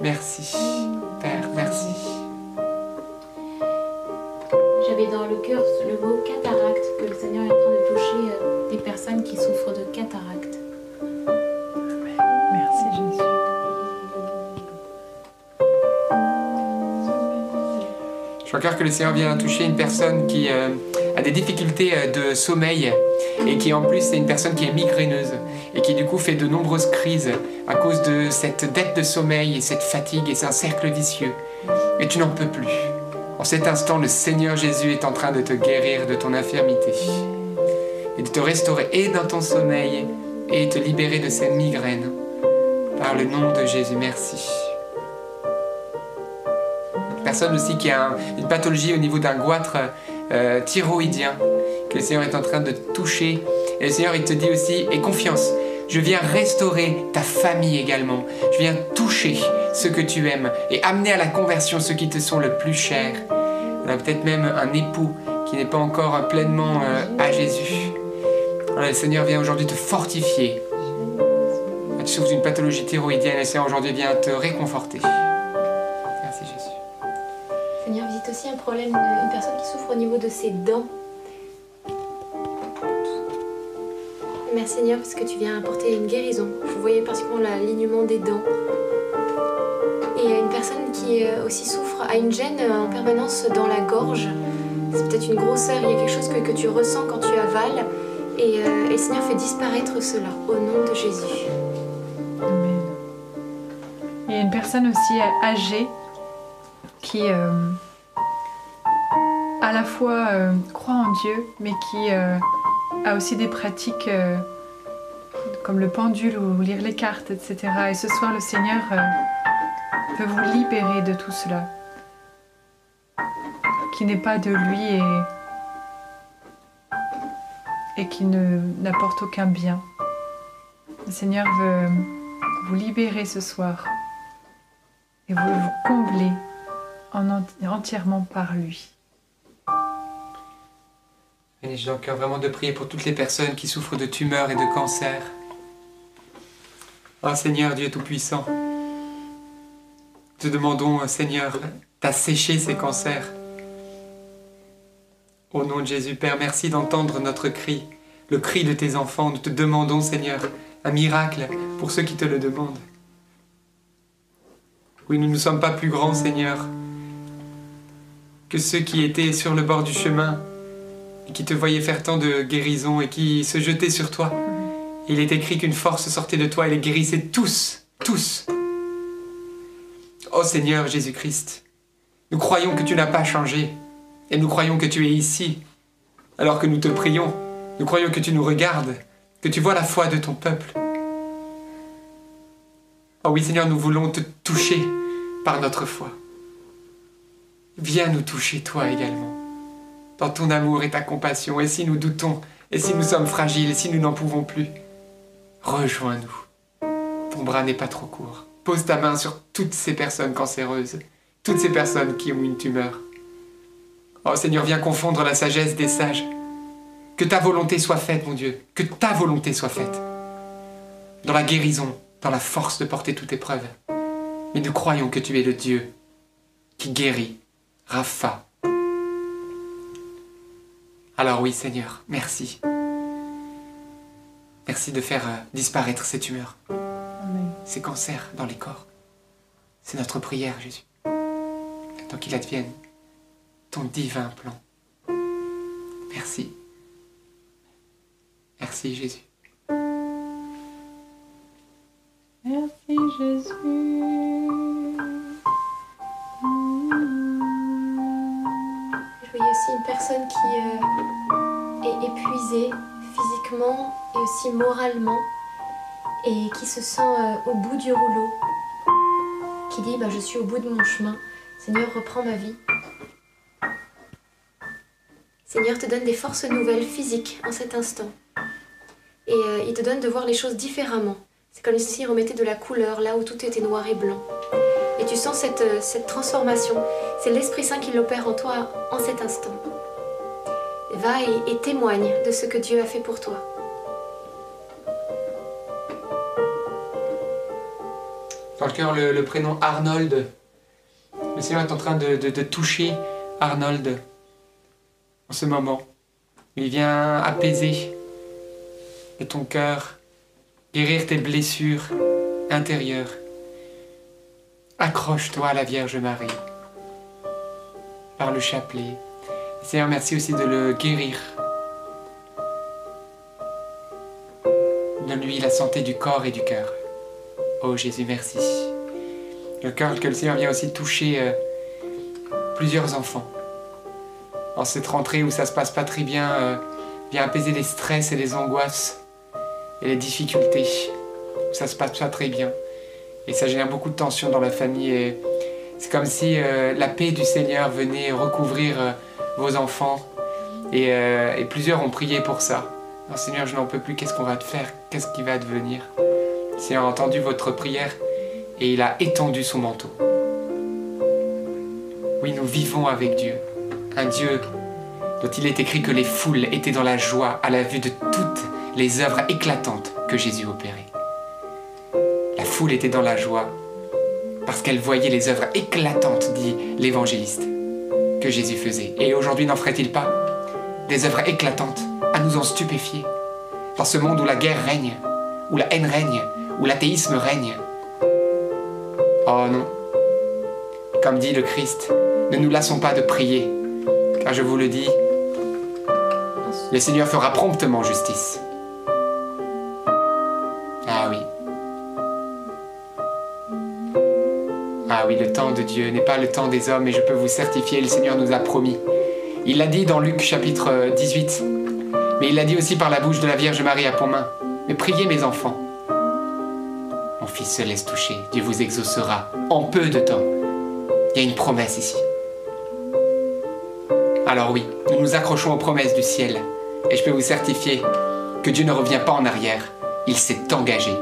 merci. Père, merci. J'avais dans le cœur le mot cataracte, que le Seigneur est en train de toucher euh, des personnes qui souffrent de cataracte. Merci Jésus. Je crois que le Seigneur vient toucher une personne qui euh, a des difficultés euh, de sommeil et qui en plus est une personne qui est migraineuse et qui du coup fait de nombreuses crises à cause de cette dette de sommeil et cette fatigue et c'est un cercle vicieux. Et tu n'en peux plus. En cet instant, le Seigneur Jésus est en train de te guérir de ton infirmité et de te restaurer et dans ton sommeil et te libérer de cette migraine. Par le nom de Jésus, merci personne aussi qui a un- une pathologie au niveau d'un goitre euh, thyroïdien le Seigneur est en train de toucher. Et le Seigneur, il te dit aussi, et confiance, je viens restaurer ta famille également. Je viens toucher ceux que tu aimes et amener à la conversion ceux qui te sont le plus chers. On a peut-être même un époux qui n'est pas encore pleinement euh, à Jésus. Le Seigneur vient aujourd'hui te fortifier. Tu souffres d'une pathologie thyroïdienne, le Seigneur aujourd'hui vient te réconforter. Merci Jésus. Seigneur, visite aussi un problème d'une personne qui souffre au niveau de ses dents. Merci Seigneur parce que tu viens apporter une guérison. Je voyais particulièrement l'alignement des dents. Et une personne qui euh, aussi souffre, a une gêne euh, en permanence dans la gorge. C'est peut-être une grosseur, il y a quelque chose que, tu ressens quand tu avales. Et, euh, et le Seigneur fait disparaître cela au nom de Jésus. Amen. Il y a une personne aussi âgée qui, à la fois croit en Dieu, mais qui a aussi des pratiques euh, comme le pendule ou lire les cartes, etc. Et ce soir, le Seigneur euh, peut vous libérer de tout cela, qui n'est pas de lui et, qui n'apporte aucun bien. Le Seigneur veut vous libérer ce soir et veut vous combler en enti- entièrement par lui. J'ai cœur vraiment de prier pour toutes les personnes qui souffrent de tumeurs et de cancers. Oh Seigneur Dieu Tout-Puissant, te demandons, euh, Seigneur, d'assécher ces cancers. Au nom de Jésus, Père, merci d'entendre notre cri, le cri de tes enfants. Nous te demandons, Seigneur, un miracle pour ceux qui te le demandent. Oui, nous ne sommes pas plus grands, Seigneur, que ceux qui étaient sur le bord du chemin qui te voyaient faire tant de guérison et qui se jetaient sur toi. Il est écrit qu'une force sortait de toi et les guérissait tous, tous. Ô Seigneur Jésus-Christ, nous croyons que tu n'as pas changé et nous croyons que tu es ici alors que nous te prions. Nous croyons que tu nous regardes, que tu vois la foi de ton peuple. Oh oui Seigneur, nous voulons te toucher par notre foi. Viens nous toucher toi également dans ton amour et ta compassion. Et si nous doutons, et si nous sommes fragiles, et si nous n'en pouvons plus, rejoins-nous. Ton bras n'est pas trop court. Pose ta main sur toutes ces personnes cancéreuses, toutes ces personnes qui ont une tumeur. Oh Seigneur, viens confondre la sagesse des sages. Que ta volonté soit faite, mon Dieu. Que ta volonté soit faite. Dans la guérison, dans la force de porter toute épreuve. Mais nous croyons que tu es le Dieu qui guérit. Rapha, alors oui Seigneur, merci. Merci de faire euh, disparaître ces tumeurs, ces cancers dans les corps. C'est notre prière Jésus. Tant qu'il advienne ton divin plan. Merci. Merci Jésus. Merci Jésus. Je voyais aussi une personne qui euh, est épuisée physiquement et aussi moralement et qui se sent euh, au bout du rouleau, qui dit bah, je suis au bout de mon chemin, Seigneur reprends ma vie. Seigneur te donne des forces nouvelles physiques en cet instant et euh, il te donne de voir les choses différemment. C'est comme s'il remettait de la couleur là où tout était noir et blanc. Tu sens cette, euh, cette transformation. C'est l'Esprit Saint qui l'opère en toi en cet instant. Va et, témoigne de ce que Dieu a fait pour toi. Dans le cœur, le, prénom Arnold. Le Seigneur est en train de, de- toucher Arnold en ce moment. Il vient apaiser ton cœur, guérir tes blessures intérieures. Accroche-toi à la Vierge Marie par le chapelet. Seigneur, merci aussi de le guérir. Donne-lui la santé du corps et du cœur. Oh Jésus, merci. Le cœur que le Seigneur vient aussi toucher euh, plusieurs enfants. En cette rentrée où ça se passe pas très bien, euh, vient apaiser les stress et les angoisses et les difficultés. Où ça se passe pas très bien. Et ça génère beaucoup de tension dans la famille. C'est comme si euh, la paix du Seigneur venait recouvrir euh, vos enfants. Et, euh, et plusieurs ont prié pour ça. Seigneur, je n'en peux plus. Qu'est-ce qu'on va te faire? Qu'est-ce qui va advenir le Seigneur a entendu votre prière et il a étendu son manteau. Oui, nous vivons avec Dieu. Un Dieu dont il est écrit que les foules étaient dans la joie à la vue de toutes les œuvres éclatantes que Jésus opérait. Foule était dans la joie parce qu'elle voyait les œuvres éclatantes, dit l'évangéliste, que Jésus faisait. Et aujourd'hui, n'en ferait-il pas des œuvres éclatantes à nous en stupéfier? Dans ce monde où la guerre règne, où la haine règne, où l'athéisme règne. Oh non. Comme dit le Christ, ne nous lassons pas de prier, car je vous le dis, le Seigneur fera promptement justice. De Dieu n'est pas le temps des hommes, et je peux vous certifier, le Seigneur nous a promis Il l'a dit dans Luc chapitre 18, mais il l'a dit aussi par la bouche de la Vierge Marie à Pontmain. Mais priez mes enfants. Mon fils se laisse toucher, Dieu vous exaucera en peu de temps. Il y a une promesse ici. Alors oui, nous nous accrochons aux promesses du ciel, et je peux vous certifier que Dieu ne revient pas en arrière, il s'est engagé.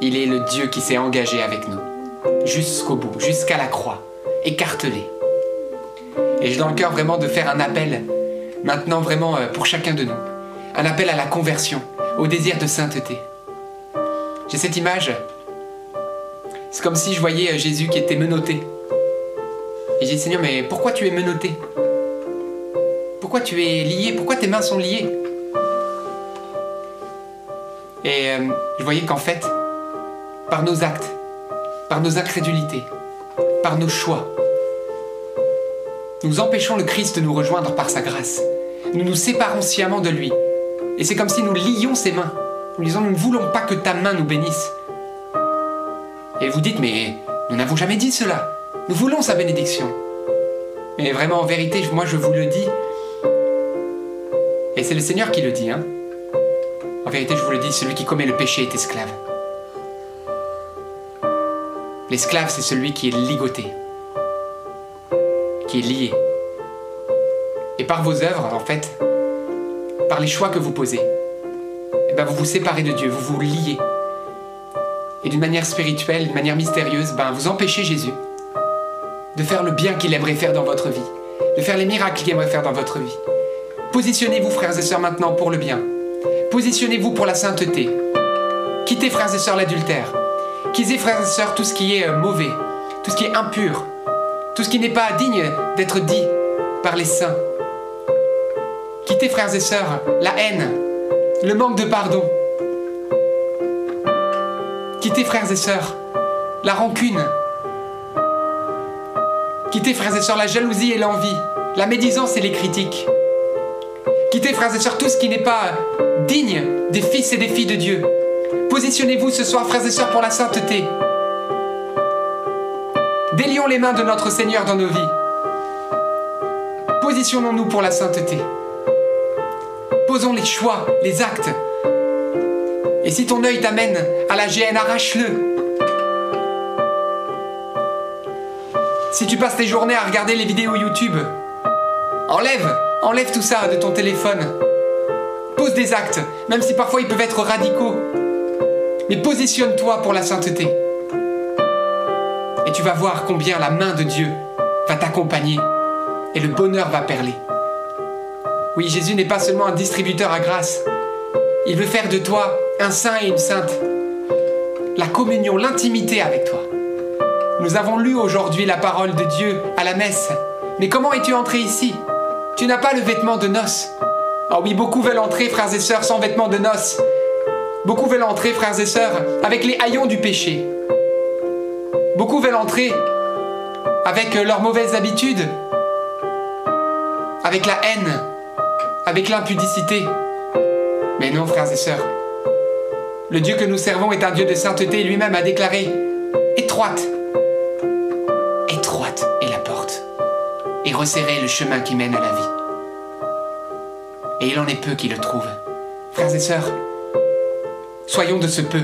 Il est le Dieu qui s'est engagé avec nous, jusqu'au bout, jusqu'à la croix, écartelé. Et j'ai dans le cœur vraiment de faire un appel, maintenant vraiment euh, pour chacun de nous, un appel à la conversion, au désir de sainteté? J'ai cette image, c'est comme si je voyais euh, Jésus qui était menotté. Et j'ai dit Seigneur, mais pourquoi tu es menotté? Pourquoi tu es lié? Pourquoi tes mains sont liées? Et euh, je voyais qu'en fait, par nos actes, par nos incrédulités, par nos choix, nous empêchons le Christ de nous rejoindre par sa grâce. Nous nous séparons sciemment de lui. Et c'est comme si nous lions ses mains. Nous disons, nous ne voulons pas que ta main nous bénisse. Et vous dites, mais nous n'avons jamais dit cela. Nous voulons sa bénédiction. Mais vraiment, en vérité, moi je vous le dis. Et c'est le Seigneur qui le dit. Hein. En vérité, je vous le dis, celui qui commet le péché est esclave. L'esclave, c'est celui qui est ligoté, qui est lié. Et par vos œuvres, en fait, par les choix que vous posez, eh ben vous vous séparez de Dieu, vous vous liez. Et d'une manière spirituelle, d'une manière mystérieuse, ben vous empêchez Jésus de faire le bien qu'il aimerait faire dans votre vie, de faire les miracles qu'il aimerait faire dans votre vie. Positionnez-vous, frères et sœurs, maintenant pour le bien. Positionnez-vous pour la sainteté. Quittez, frères et sœurs, l'adultère. Quittez, frères et sœurs, tout ce qui est euh, mauvais, tout ce qui est impur, tout ce qui n'est pas digne d'être dit par les saints. Quittez, frères et sœurs, la haine, le manque de pardon. Quittez, frères et sœurs, la rancune. Quittez, frères et sœurs, la jalousie et l'envie, la médisance et les critiques. Quittez, frères et sœurs, tout ce qui n'est pas digne des fils et des filles de Dieu. Positionnez-vous ce soir, frères et sœurs, pour la sainteté. Délions les mains de notre Seigneur dans nos vies. Positionnons-nous pour la sainteté. Posons les choix, les actes. Et si ton œil t'amène à la GN, arrache-le. Si tu passes tes journées à regarder les vidéos YouTube, enlève, enlève tout ça de ton téléphone. Pose des actes, même si parfois ils peuvent être radicaux. Mais positionne-toi pour la sainteté. Et tu vas voir combien la main de Dieu va t'accompagner et le bonheur va perler. Oui, Jésus n'est pas seulement un distributeur à grâce. Il veut faire de toi un saint et une sainte. La communion, l'intimité avec toi. Nous avons lu aujourd'hui la parole de Dieu à la messe. Mais comment es-tu entré ici? Tu n'as pas le vêtement de noces. Oh oui, beaucoup veulent entrer, frères et sœurs, sans vêtement de noces. Beaucoup veulent entrer, frères et sœurs, avec les haillons du péché. Beaucoup veulent entrer avec leurs mauvaises habitudes, avec la haine, avec l'impudicité. Mais non, frères et sœurs, le Dieu que nous servons est un Dieu de sainteté. Lui-même a déclaré étroite, étroite est la porte, et resserré le chemin qui mène à la vie. Et il en est peu qui le trouvent. Frères et sœurs, soyons de ce peu.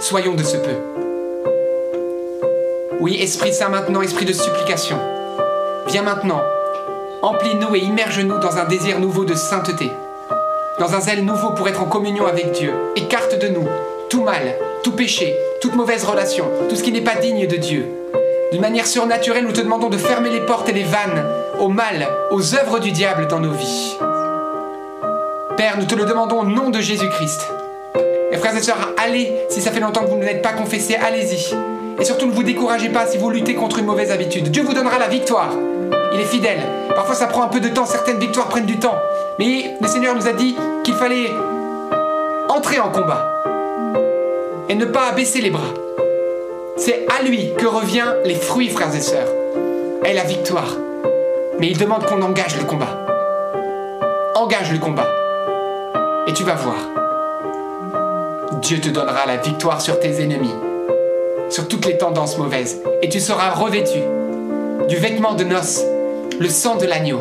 Soyons de ce peu. Oui, Esprit Saint maintenant, Esprit de supplication. Viens maintenant, emplis-nous et immerge-nous dans un désir nouveau de sainteté, dans un zèle nouveau pour être en communion avec Dieu. Écarte de nous tout mal, tout péché, toute mauvaise relation, tout ce qui n'est pas digne de Dieu. D'une manière surnaturelle, nous te demandons de fermer les portes et les vannes au mal, aux œuvres du diable dans nos vies. Père, nous te le demandons au nom de Jésus-Christ. Frères et sœurs, allez, si ça fait longtemps que vous ne l'êtes pas confessé, allez-y. Et surtout, ne vous découragez pas si vous luttez contre une mauvaise habitude. Dieu vous donnera la victoire. Il est fidèle. Parfois, ça prend un peu de temps. Certaines victoires prennent du temps. Mais le Seigneur nous a dit qu'il fallait entrer en combat et ne pas abaisser les bras. C'est à lui que revient les fruits, frères et sœurs, et la victoire. Mais il demande qu'on engage le combat. Engage le combat. Et tu vas voir. Dieu te donnera la victoire sur tes ennemis, sur toutes les tendances mauvaises. Et tu seras revêtu du vêtement de noces, le sang de l'agneau,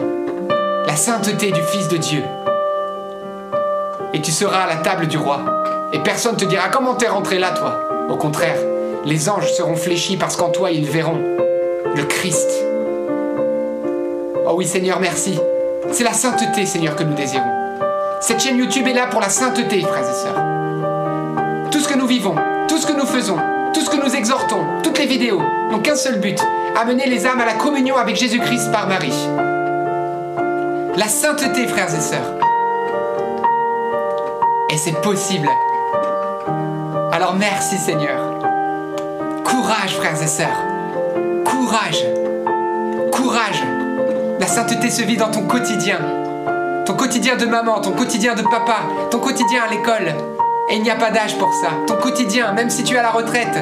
la sainteté du Fils de Dieu. Et tu seras à la table du roi. Et personne te dira comment t'es rentré là, toi? Au contraire, les anges seront fléchis parce qu'en toi ils verront le Christ. Oh oui, Seigneur, merci. C'est la sainteté, Seigneur, que nous désirons. Cette chaîne YouTube est là pour la sainteté, frères et sœurs. Tout ce que nous vivons, tout ce que nous faisons, tout ce que nous exhortons, toutes les vidéos n'ont qu'un seul but, amener les âmes à la communion avec Jésus-Christ par Marie. La sainteté, frères et sœurs. Et c'est possible. Alors merci Seigneur. Courage, frères et sœurs. Courage. Courage. La sainteté se vit dans ton quotidien. Ton quotidien de maman, ton quotidien de papa, ton quotidien à l'école. Et il n'y a pas d'âge pour ça. Ton quotidien, même si tu es à la retraite,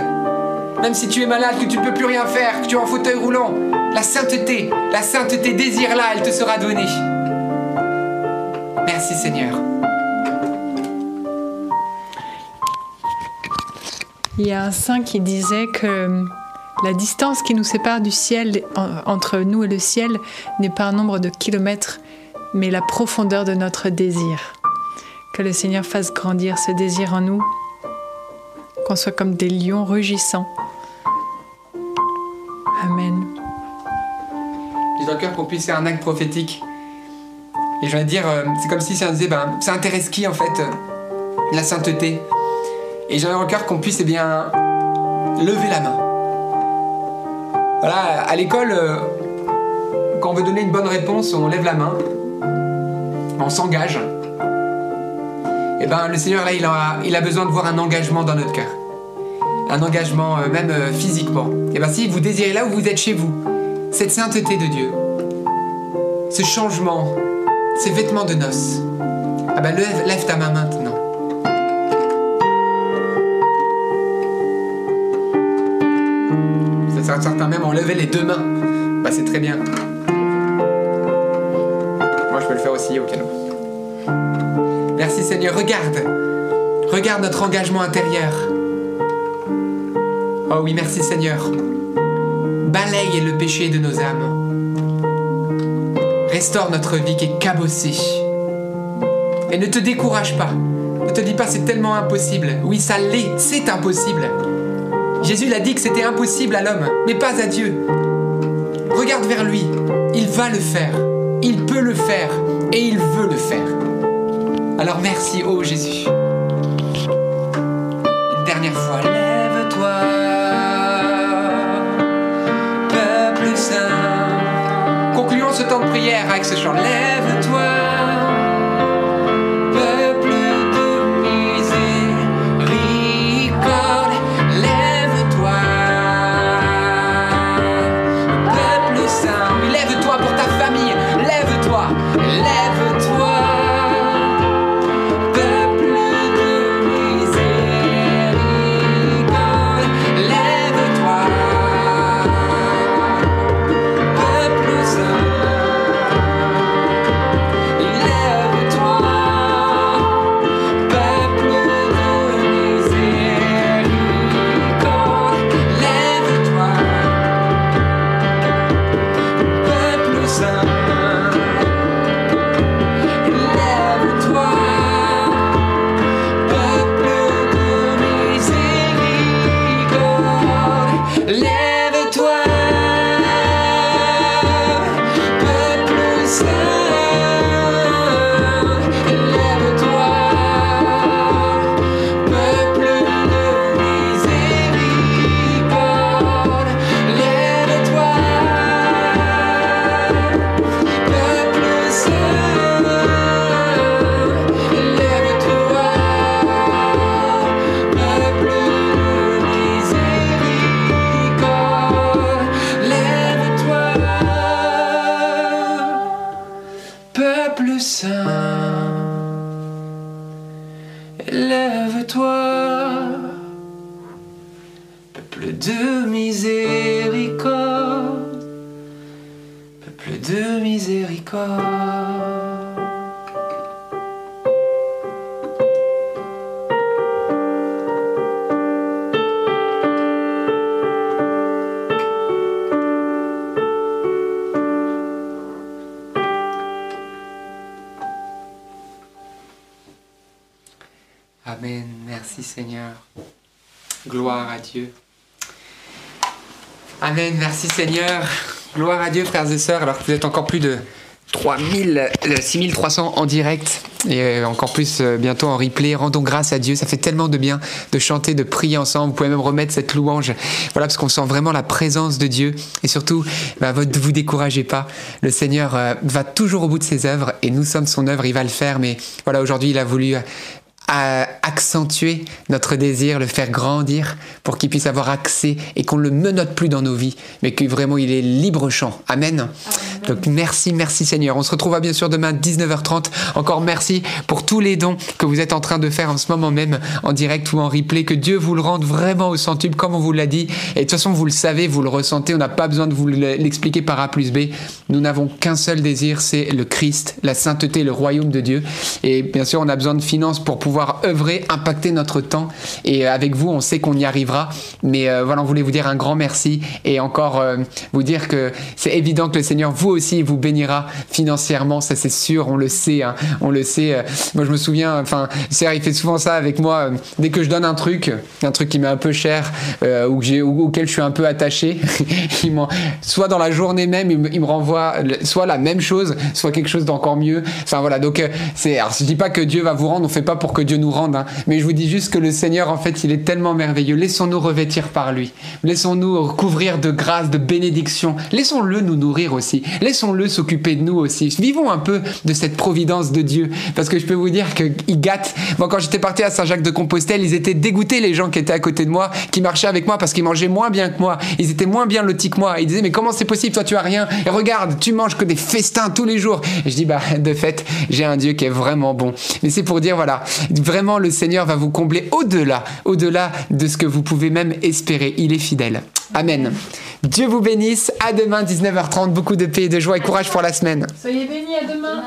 même si tu es malade, que tu ne peux plus rien faire, que tu es en fauteuil roulant, la sainteté, la sainteté, désire-la, elle te sera donnée. Merci Seigneur. Il y a un saint qui disait que la distance qui nous sépare du ciel, en- entre nous et le ciel, n'est pas un nombre de kilomètres, mais la profondeur de notre désir. Que le Seigneur fasse grandir ce désir en nous, qu'on soit comme des lions rugissants. Amen. J'ai dans le cœur qu'on puisse faire un acte prophétique. Et je vais dire, euh, c'est comme si ça disait, ben, ça intéresse qui en fait euh, La sainteté. Et j'ai dans cœur qu'on puisse, eh bien, lever la main. Voilà, à l'école, euh, quand on veut donner une bonne réponse, on lève la main, on s'engage. Et ben, le Seigneur, là, il a, besoin de voir un engagement dans notre cœur. Un engagement, euh, même euh, physiquement. Et ben, si vous désirez là où vous êtes chez vous, cette sainteté de Dieu, ce changement, ces vêtements de noces, ah ben lève, ta main maintenant. C'est certain même ont levé les deux mains. Bah c'est très bien. Moi je peux le faire aussi au piano. Seigneur, regarde. Regarde notre engagement intérieur. Oh oui, merci Seigneur. Balaye le péché de nos âmes. Restaure notre vie qui est cabossée. Et ne te décourage pas. Ne te dis pas c'est tellement impossible. Oui, ça l'est, c'est impossible. Jésus l'a dit que c'était impossible à l'homme, mais pas à Dieu. Regarde vers lui. Il va le faire. Il peut le faire. Et il veut le faire. Alors merci, ô Jésus. Une dernière fois. Lève-toi, peuple saint. Concluons ce temps de prière avec ce chant. Lève-toi, Amen. Merci Seigneur. Gloire à Dieu. Amen. Merci Seigneur. Gloire à Dieu, frères et sœurs, alors que vous êtes encore plus de 3000, 6300 en direct et euh, encore plus euh, bientôt en replay. Rendons grâce à Dieu. Ça fait tellement de bien de chanter, de prier ensemble. Vous pouvez même remettre cette louange. Voilà, parce qu'on sent vraiment la présence de Dieu. Et surtout, bah, ne vous découragez pas. Le Seigneur euh, va toujours au bout de ses œuvres et nous sommes son œuvre. Il va le faire. Mais voilà, aujourd'hui, il a voulu à accentuer notre désir, le faire grandir pour qu'il puisse avoir accès et qu'on ne le menote plus dans nos vies, mais que vraiment il est libre champ. Amen. Donc merci, merci Seigneur. On se retrouvera bien sûr demain 19h30. Encore merci pour tous les dons que vous êtes en train de faire en ce moment même en direct ou en replay. Que Dieu vous le rende vraiment au centuple comme on vous l'a dit. Et de toute façon, vous le savez, vous le ressentez. On n'a pas besoin de vous l'expliquer par A plus B. Nous n'avons qu'un seul désir, c'est le Christ, la sainteté, le royaume de Dieu. Et bien sûr, on a besoin de finances pour pouvoir œuvrer, impacter notre temps. Et euh, avec vous, on sait qu'on y arrivera. Mais euh, voilà, on voulait vous dire un grand merci et encore euh, vous dire que c'est évident que le Seigneur, vous aussi, vous bénira financièrement. Ça, c'est sûr, on le sait. Hein. on le sait. Moi, je me souviens, enfin, Serre, il fait souvent ça avec moi. dès que je donne un truc, un truc qui m'est un peu cher ou, auquel je suis un peu attaché, [LAUGHS] soit dans la journée même, il me, il me, renvoie soit la même chose, soit quelque chose d'encore mieux. Enfin, voilà. Donc, c'est, alors, je dis pas que Dieu va vous rendre, on fait pas pour que Dieu nous rende, hein. mais je vous dis juste que le Seigneur, en fait, il est tellement merveilleux. Laissons-nous revêtir par lui. Laissons-nous couvrir de grâce, de bénédiction. Laissons-le nous nourrir aussi. Laissons-le s'occuper de nous aussi. Vivons un peu de cette providence de Dieu, parce que je peux vous dire qu'il gâte. Moi, quand j'étais parti à Saint-Jacques de Compostelle, ils étaient dégoûtés, les gens qui étaient à côté de moi, qui marchaient avec moi, parce qu'ils mangeaient moins bien que moi. Ils étaient moins bien lotis que moi. Ils disaient, mais comment c'est possible? Toi, tu as rien. Et regarde, tu manges que des festins tous les jours. Et je dis, bah, de fait, j'ai un Dieu qui est vraiment bon. Mais c'est pour dire, voilà, vraiment le Seigneur va vous combler au-delà, au-delà de ce que vous pouvez même espérer. Il est fidèle. Amen. Dieu vous bénisse. À demain 19h30. Beaucoup de paix, de joie et courage pour la semaine. Soyez bénis à demain.